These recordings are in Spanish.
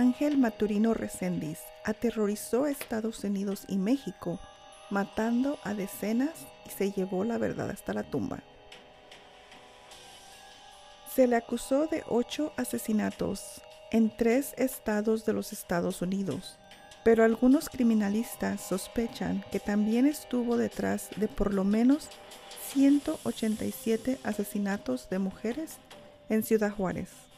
Ángel Maturino Reséndiz aterrorizó a Estados Unidos y México, matando a decenas y se llevó la verdad hasta la tumba. Se le acusó de ocho asesinatos en tres estados de los Estados Unidos, pero algunos criminalistas sospechan que también estuvo detrás de por lo menos 187 asesinatos de mujeres en Ciudad Juárez.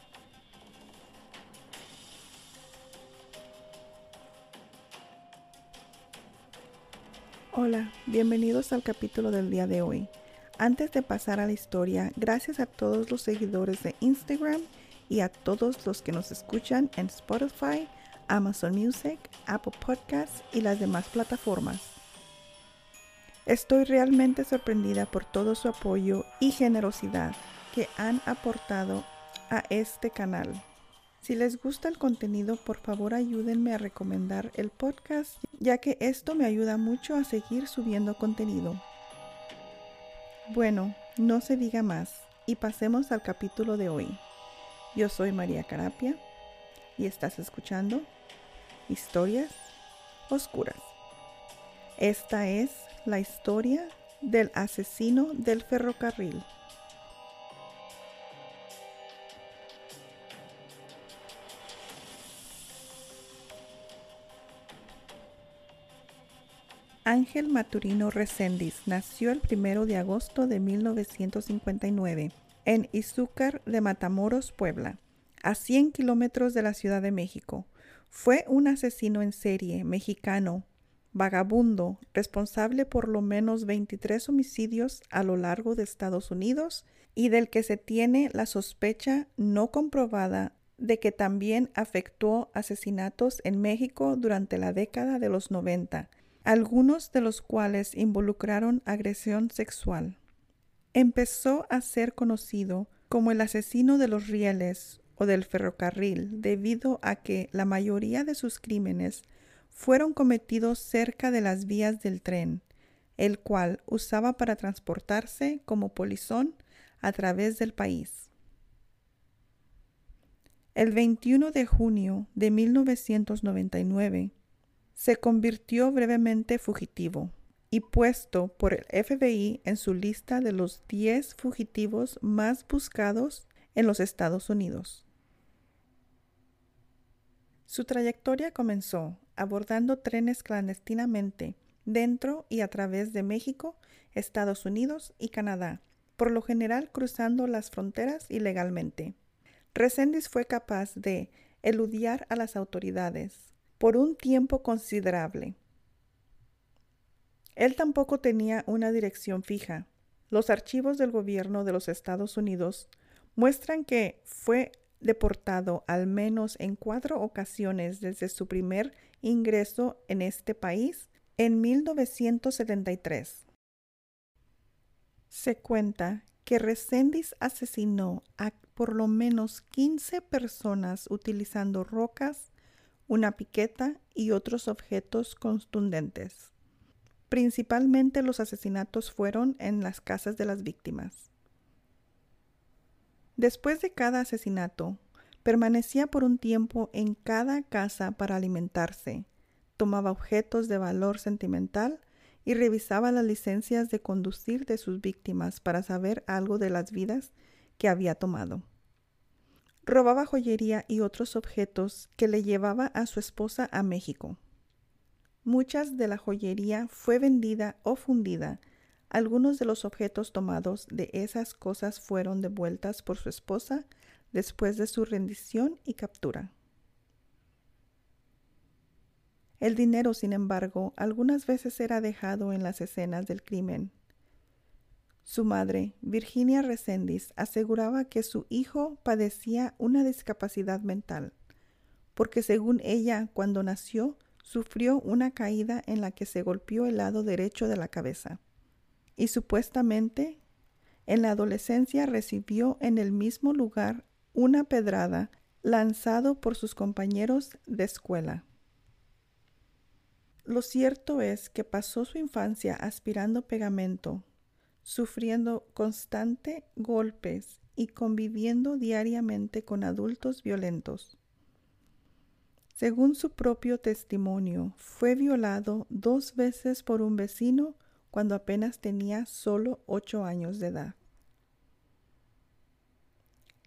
Hola, bienvenidos al capítulo del día de hoy. Antes de pasar a la historia, gracias a todos los seguidores de Instagram y a todos los que nos escuchan en Spotify, Amazon Music, Apple Podcasts y las demás plataformas. Estoy realmente sorprendida por todo su apoyo y generosidad que han aportado a este canal. Si les gusta el contenido, por favor ayúdenme a recomendar el podcast, ya que esto me ayuda mucho a seguir subiendo contenido. Bueno, no se diga más y pasemos al capítulo de hoy. Yo soy María Carapia y estás escuchando Historias Oscuras. Esta es la historia del asesino del ferrocarril. Ángel Maturino Reséndiz nació el 1 de agosto de 1959 en Izúcar de Matamoros, Puebla, a 100 kilómetros de la Ciudad de México. Fue un asesino en serie mexicano, vagabundo, responsable por lo menos 23 homicidios a lo largo de Estados Unidos y del que se tiene la sospecha no comprobada de que también afectó asesinatos en México durante la década de los 90 algunos de los cuales involucraron agresión sexual. Empezó a ser conocido como el asesino de los rieles o del ferrocarril debido a que la mayoría de sus crímenes fueron cometidos cerca de las vías del tren, el cual usaba para transportarse como polizón a través del país. El 21 de junio de 1999, se convirtió brevemente fugitivo y puesto por el FBI en su lista de los 10 fugitivos más buscados en los Estados Unidos. Su trayectoria comenzó abordando trenes clandestinamente dentro y a través de México, Estados Unidos y Canadá, por lo general cruzando las fronteras ilegalmente. Resendiz fue capaz de eludiar a las autoridades, por un tiempo considerable. Él tampoco tenía una dirección fija. Los archivos del gobierno de los Estados Unidos muestran que fue deportado al menos en cuatro ocasiones desde su primer ingreso en este país en 1973. Se cuenta que Resendiz asesinó a por lo menos 15 personas utilizando rocas, una piqueta y otros objetos contundentes. Principalmente los asesinatos fueron en las casas de las víctimas. Después de cada asesinato, permanecía por un tiempo en cada casa para alimentarse, tomaba objetos de valor sentimental y revisaba las licencias de conducir de sus víctimas para saber algo de las vidas que había tomado. Robaba joyería y otros objetos que le llevaba a su esposa a México. Muchas de la joyería fue vendida o fundida. Algunos de los objetos tomados de esas cosas fueron devueltas por su esposa después de su rendición y captura. El dinero, sin embargo, algunas veces era dejado en las escenas del crimen su madre, Virginia Resendiz, aseguraba que su hijo padecía una discapacidad mental, porque según ella, cuando nació, sufrió una caída en la que se golpeó el lado derecho de la cabeza. Y supuestamente, en la adolescencia recibió en el mismo lugar una pedrada lanzado por sus compañeros de escuela. Lo cierto es que pasó su infancia aspirando pegamento sufriendo constante golpes y conviviendo diariamente con adultos violentos. Según su propio testimonio, fue violado dos veces por un vecino cuando apenas tenía solo ocho años de edad.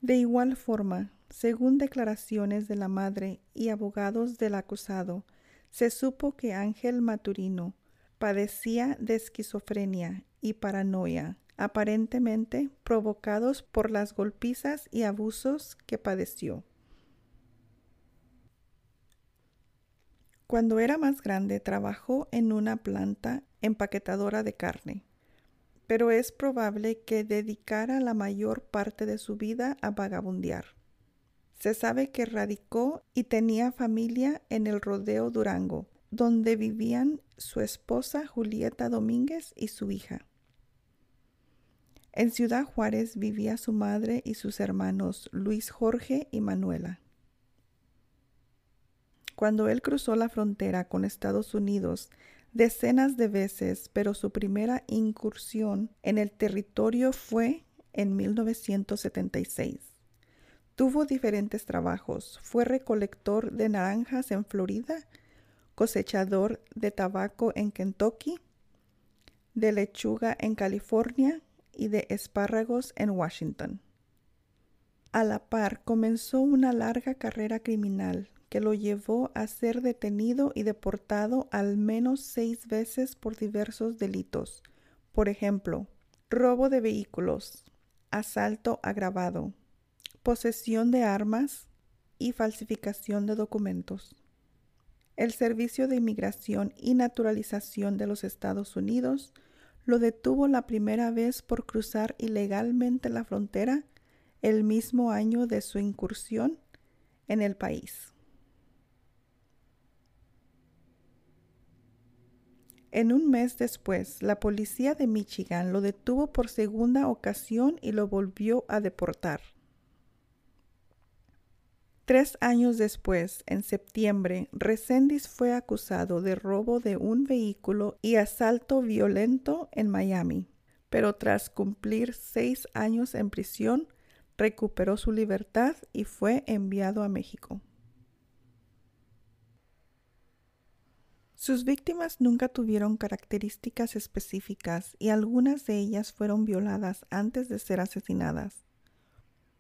De igual forma, según declaraciones de la madre y abogados del acusado, se supo que Ángel Maturino padecía de esquizofrenia y paranoia, aparentemente provocados por las golpizas y abusos que padeció. Cuando era más grande trabajó en una planta empaquetadora de carne, pero es probable que dedicara la mayor parte de su vida a vagabundear. Se sabe que radicó y tenía familia en el Rodeo Durango, donde vivían su esposa Julieta Domínguez y su hija. En Ciudad Juárez vivía su madre y sus hermanos Luis Jorge y Manuela. Cuando él cruzó la frontera con Estados Unidos decenas de veces, pero su primera incursión en el territorio fue en 1976. Tuvo diferentes trabajos. Fue recolector de naranjas en Florida, cosechador de tabaco en Kentucky, de lechuga en California y de espárragos en Washington. A la par comenzó una larga carrera criminal que lo llevó a ser detenido y deportado al menos seis veces por diversos delitos. Por ejemplo, robo de vehículos, asalto agravado, posesión de armas y falsificación de documentos. El Servicio de Inmigración y Naturalización de los Estados Unidos lo detuvo la primera vez por cruzar ilegalmente la frontera el mismo año de su incursión en el país. En un mes después, la policía de Michigan lo detuvo por segunda ocasión y lo volvió a deportar. Tres años después, en septiembre, Resendiz fue acusado de robo de un vehículo y asalto violento en Miami, pero tras cumplir seis años en prisión, recuperó su libertad y fue enviado a México. Sus víctimas nunca tuvieron características específicas y algunas de ellas fueron violadas antes de ser asesinadas.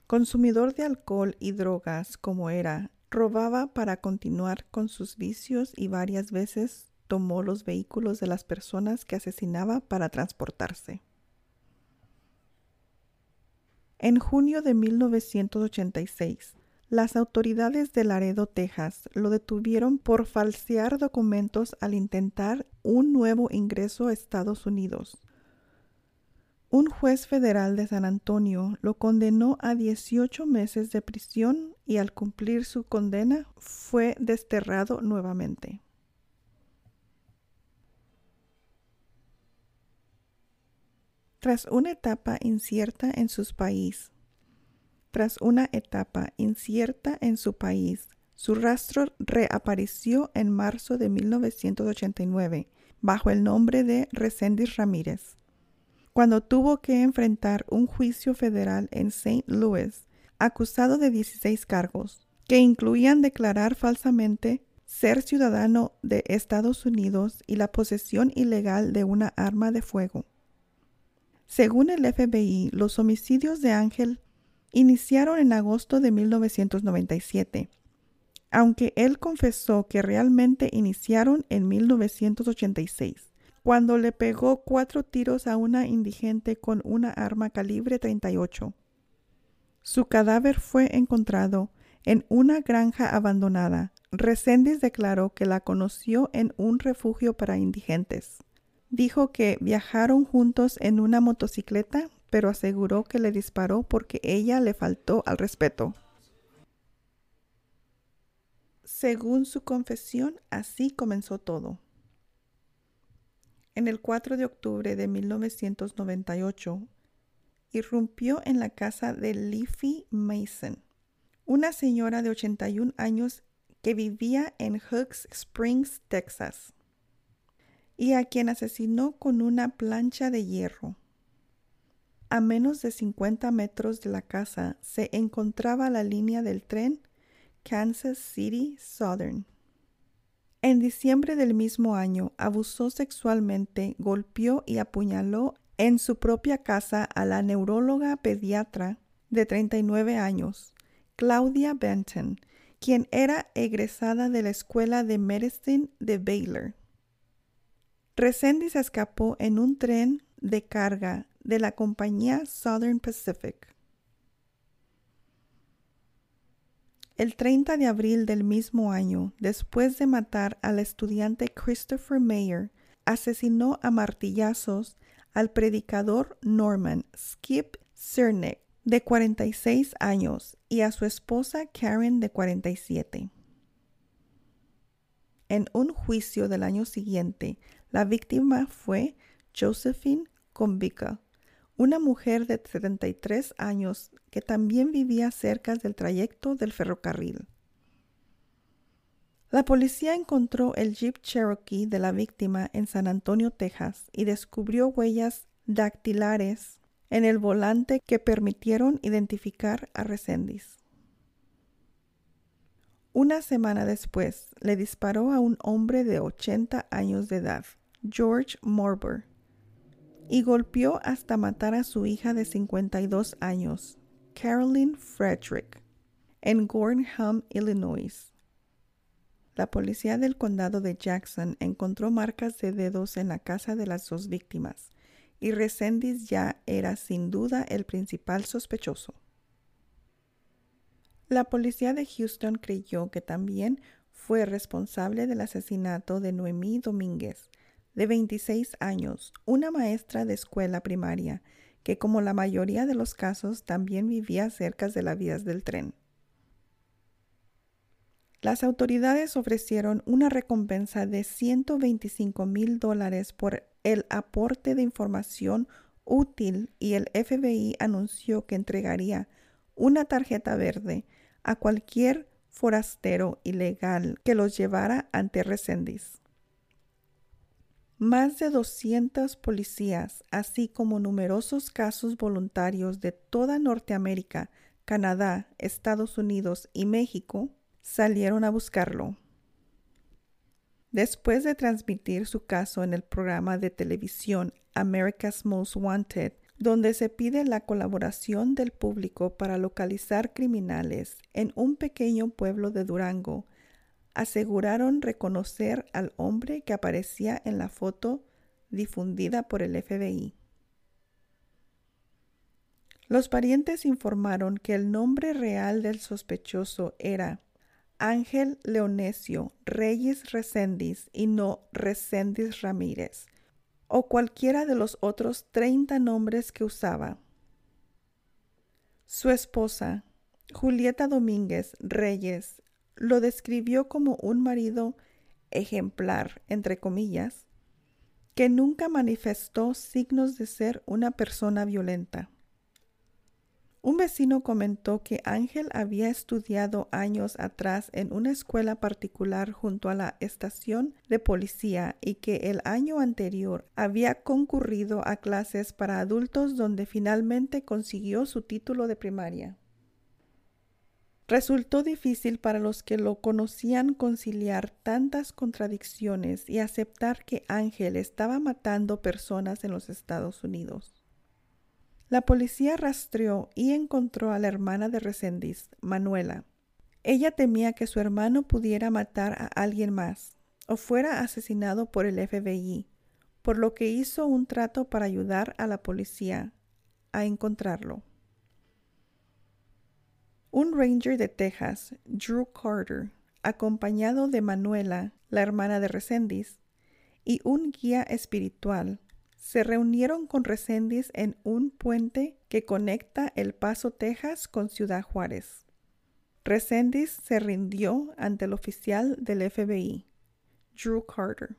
Consumidor de alcohol y drogas como era, robaba para continuar con sus vicios y varias veces tomó los vehículos de las personas que asesinaba para transportarse. En junio de 1986, las autoridades de Laredo, Texas, lo detuvieron por falsear documentos al intentar un nuevo ingreso a Estados Unidos. Un juez federal de San Antonio lo condenó a 18 meses de prisión y al cumplir su condena fue desterrado nuevamente. Tras una etapa incierta en su país, tras una etapa incierta en su país, su rastro reapareció en marzo de 1989 bajo el nombre de Resendiz Ramírez, cuando tuvo que enfrentar un juicio federal en St. Louis, acusado de 16 cargos, que incluían declarar falsamente ser ciudadano de Estados Unidos y la posesión ilegal de una arma de fuego. Según el FBI, los homicidios de Ángel iniciaron en agosto de 1997, aunque él confesó que realmente iniciaron en 1986, cuando le pegó cuatro tiros a una indigente con una arma calibre 38. Su cadáver fue encontrado en una granja abandonada. Resendiz declaró que la conoció en un refugio para indigentes. Dijo que viajaron juntos en una motocicleta pero aseguró que le disparó porque ella le faltó al respeto. Según su confesión, así comenzó todo. En el 4 de octubre de 1998, irrumpió en la casa de Leafy Mason, una señora de 81 años que vivía en Hooks Springs, Texas, y a quien asesinó con una plancha de hierro. A menos de 50 metros de la casa se encontraba la línea del tren Kansas City Southern. En diciembre del mismo año abusó sexualmente, golpeó y apuñaló en su propia casa a la neuróloga pediatra de 39 años, Claudia Benton, quien era egresada de la Escuela de Medicine de Baylor. Resendiz escapó en un tren de carga de la compañía Southern Pacific. El 30 de abril del mismo año, después de matar al estudiante Christopher Mayer, asesinó a martillazos al predicador Norman Skip Cernick, de 46 años, y a su esposa Karen, de 47. En un juicio del año siguiente, la víctima fue Josephine Convica, una mujer de 73 años que también vivía cerca del trayecto del ferrocarril. La policía encontró el Jeep Cherokee de la víctima en San Antonio, Texas, y descubrió huellas dactilares en el volante que permitieron identificar a Resendiz. Una semana después, le disparó a un hombre de 80 años de edad, George Morber, y golpeó hasta matar a su hija de 52 años, Carolyn Frederick, en Gornham, Illinois. La policía del condado de Jackson encontró marcas de dedos en la casa de las dos víctimas, y Resendiz ya era sin duda el principal sospechoso. La policía de Houston creyó que también fue responsable del asesinato de Noemí Domínguez, de 26 años, una maestra de escuela primaria, que como la mayoría de los casos también vivía cerca de las vías del tren. Las autoridades ofrecieron una recompensa de 125 mil dólares por el aporte de información útil y el FBI anunció que entregaría una tarjeta verde a cualquier forastero ilegal que los llevara ante Resendiz. Más de 200 policías, así como numerosos casos voluntarios de toda Norteamérica, Canadá, Estados Unidos y México, salieron a buscarlo. Después de transmitir su caso en el programa de televisión America's Most Wanted, donde se pide la colaboración del público para localizar criminales en un pequeño pueblo de Durango, aseguraron reconocer al hombre que aparecía en la foto difundida por el FBI. Los parientes informaron que el nombre real del sospechoso era Ángel Leonesio Reyes Recendis y no Recendis Ramírez, o cualquiera de los otros 30 nombres que usaba. Su esposa, Julieta Domínguez Reyes, lo describió como un marido ejemplar, entre comillas, que nunca manifestó signos de ser una persona violenta. Un vecino comentó que Ángel había estudiado años atrás en una escuela particular junto a la estación de policía y que el año anterior había concurrido a clases para adultos donde finalmente consiguió su título de primaria. Resultó difícil para los que lo conocían conciliar tantas contradicciones y aceptar que Ángel estaba matando personas en los Estados Unidos. La policía rastreó y encontró a la hermana de Resendiz, Manuela. Ella temía que su hermano pudiera matar a alguien más o fuera asesinado por el FBI, por lo que hizo un trato para ayudar a la policía a encontrarlo. Un ranger de Texas, Drew Carter, acompañado de Manuela, la hermana de Resendiz, y un guía espiritual, se reunieron con Resendiz en un puente que conecta El Paso, Texas con Ciudad Juárez. Resendiz se rindió ante el oficial del FBI, Drew Carter.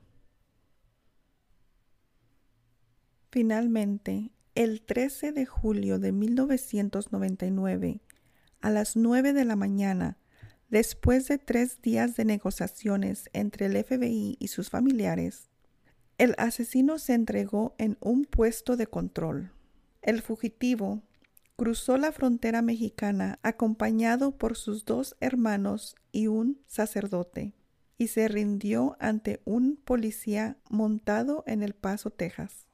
Finalmente, el 13 de julio de 1999, a las nueve de la mañana, después de tres días de negociaciones entre el FBI y sus familiares, el asesino se entregó en un puesto de control. El fugitivo, cruzó la frontera mexicana acompañado por sus dos hermanos y un sacerdote, y se rindió ante un policía montado en El Paso, Texas.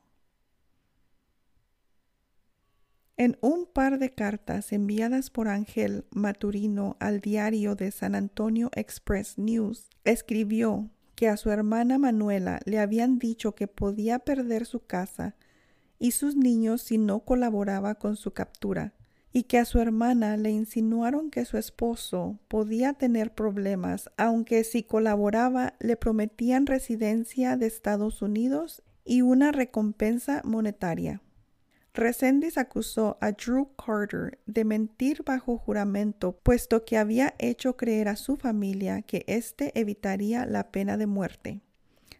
En un par de cartas enviadas por Ángel Maturino al diario de San Antonio Express News, escribió que a su hermana Manuela le habían dicho que podía perder su casa y sus niños si no colaboraba con su captura, y que a su hermana le insinuaron que su esposo podía tener problemas, aunque si colaboraba le prometían residencia de Estados Unidos y una recompensa monetaria. Resendiz acusó a Drew Carter de mentir bajo juramento, puesto que había hecho creer a su familia que éste evitaría la pena de muerte.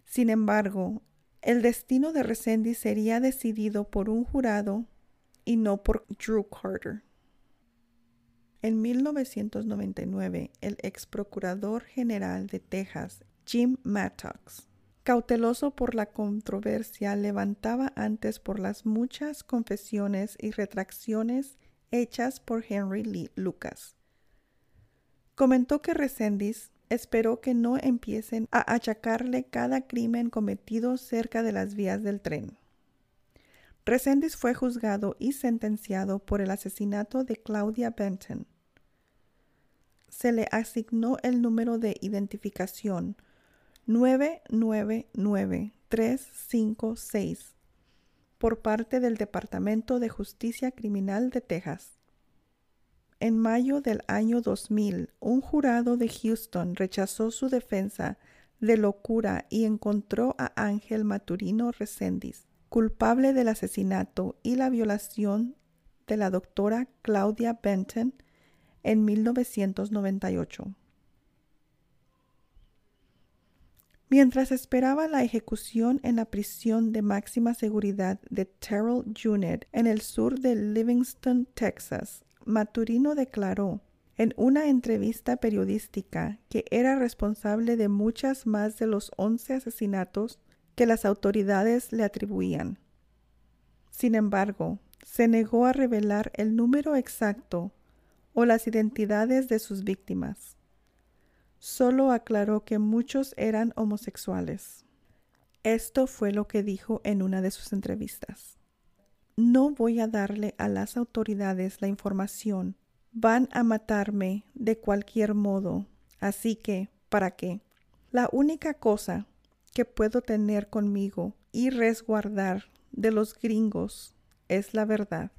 Sin embargo, el destino de Resendiz sería decidido por un jurado y no por Drew Carter. En 1999, el ex procurador general de Texas, Jim Mattox, cauteloso por la controversia, levantaba antes por las muchas confesiones y retracciones hechas por Henry Lee Lucas. Comentó que Resendiz esperó que no empiecen a achacarle cada crimen cometido cerca de las vías del tren. Resendiz fue juzgado y sentenciado por el asesinato de Claudia Benton. Se le asignó el número de identificación 999356 por parte del Departamento de Justicia Criminal de Texas. En mayo del año 2000, un jurado de Houston rechazó su defensa de locura y encontró a Ángel Maturino Reséndiz culpable del asesinato y la violación de la doctora Claudia Benton en 1998. Mientras esperaba la ejecución en la prisión de máxima seguridad de Terrell Junet en el sur de Livingston, Texas, Maturino declaró en una entrevista periodística que era responsable de muchas más de los 11 asesinatos que las autoridades le atribuían. Sin embargo, se negó a revelar el número exacto o las identidades de sus víctimas. Solo aclaró que muchos eran homosexuales. Esto fue lo que dijo en una de sus entrevistas no voy a darle a las autoridades la información. Van a matarme de cualquier modo. Así que, ¿para qué? La única cosa que puedo tener conmigo y resguardar de los gringos es la verdad.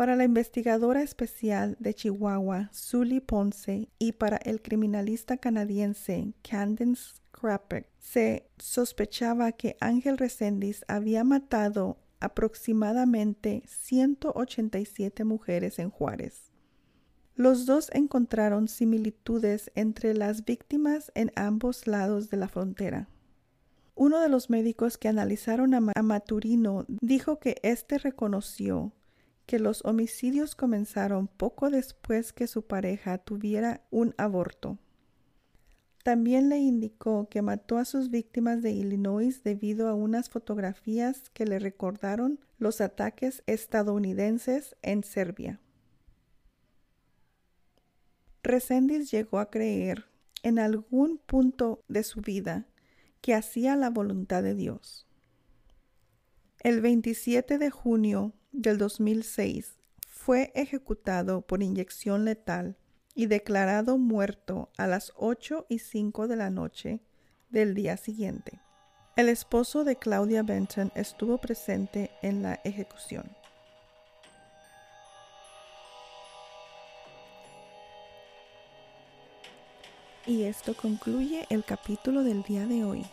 Para la investigadora especial de Chihuahua, Sully Ponce, y para el criminalista canadiense Candace se sospechaba que Ángel Reséndiz había matado aproximadamente 187 mujeres en Juárez. Los dos encontraron similitudes entre las víctimas en ambos lados de la frontera. Uno de los médicos que analizaron a, Maturino dijo que éste reconoció que los homicidios comenzaron poco después que su pareja tuviera un aborto. También le indicó que mató a sus víctimas de Illinois debido a unas fotografías que le recordaron los ataques estadounidenses en Serbia. Resendiz llegó a creer en algún punto de su vida que hacía la voluntad de Dios. El 27 de junio del 2006 fue ejecutado por inyección letal y declarado muerto a las ocho y cinco de la noche del día siguiente. El esposo de Claudia Benton estuvo presente en la ejecución. Y esto concluye el capítulo del día de hoy.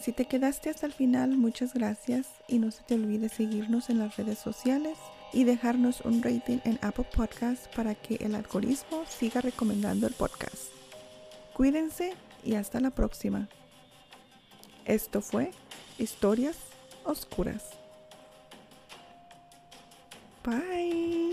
Si te quedaste hasta el final, muchas gracias y no se te olvide seguirnos en las redes sociales y dejarnos un rating en Apple Podcasts para que el algoritmo siga recomendando el podcast. Cuídense y hasta la próxima. Esto fue Historias Oscuras. Bye.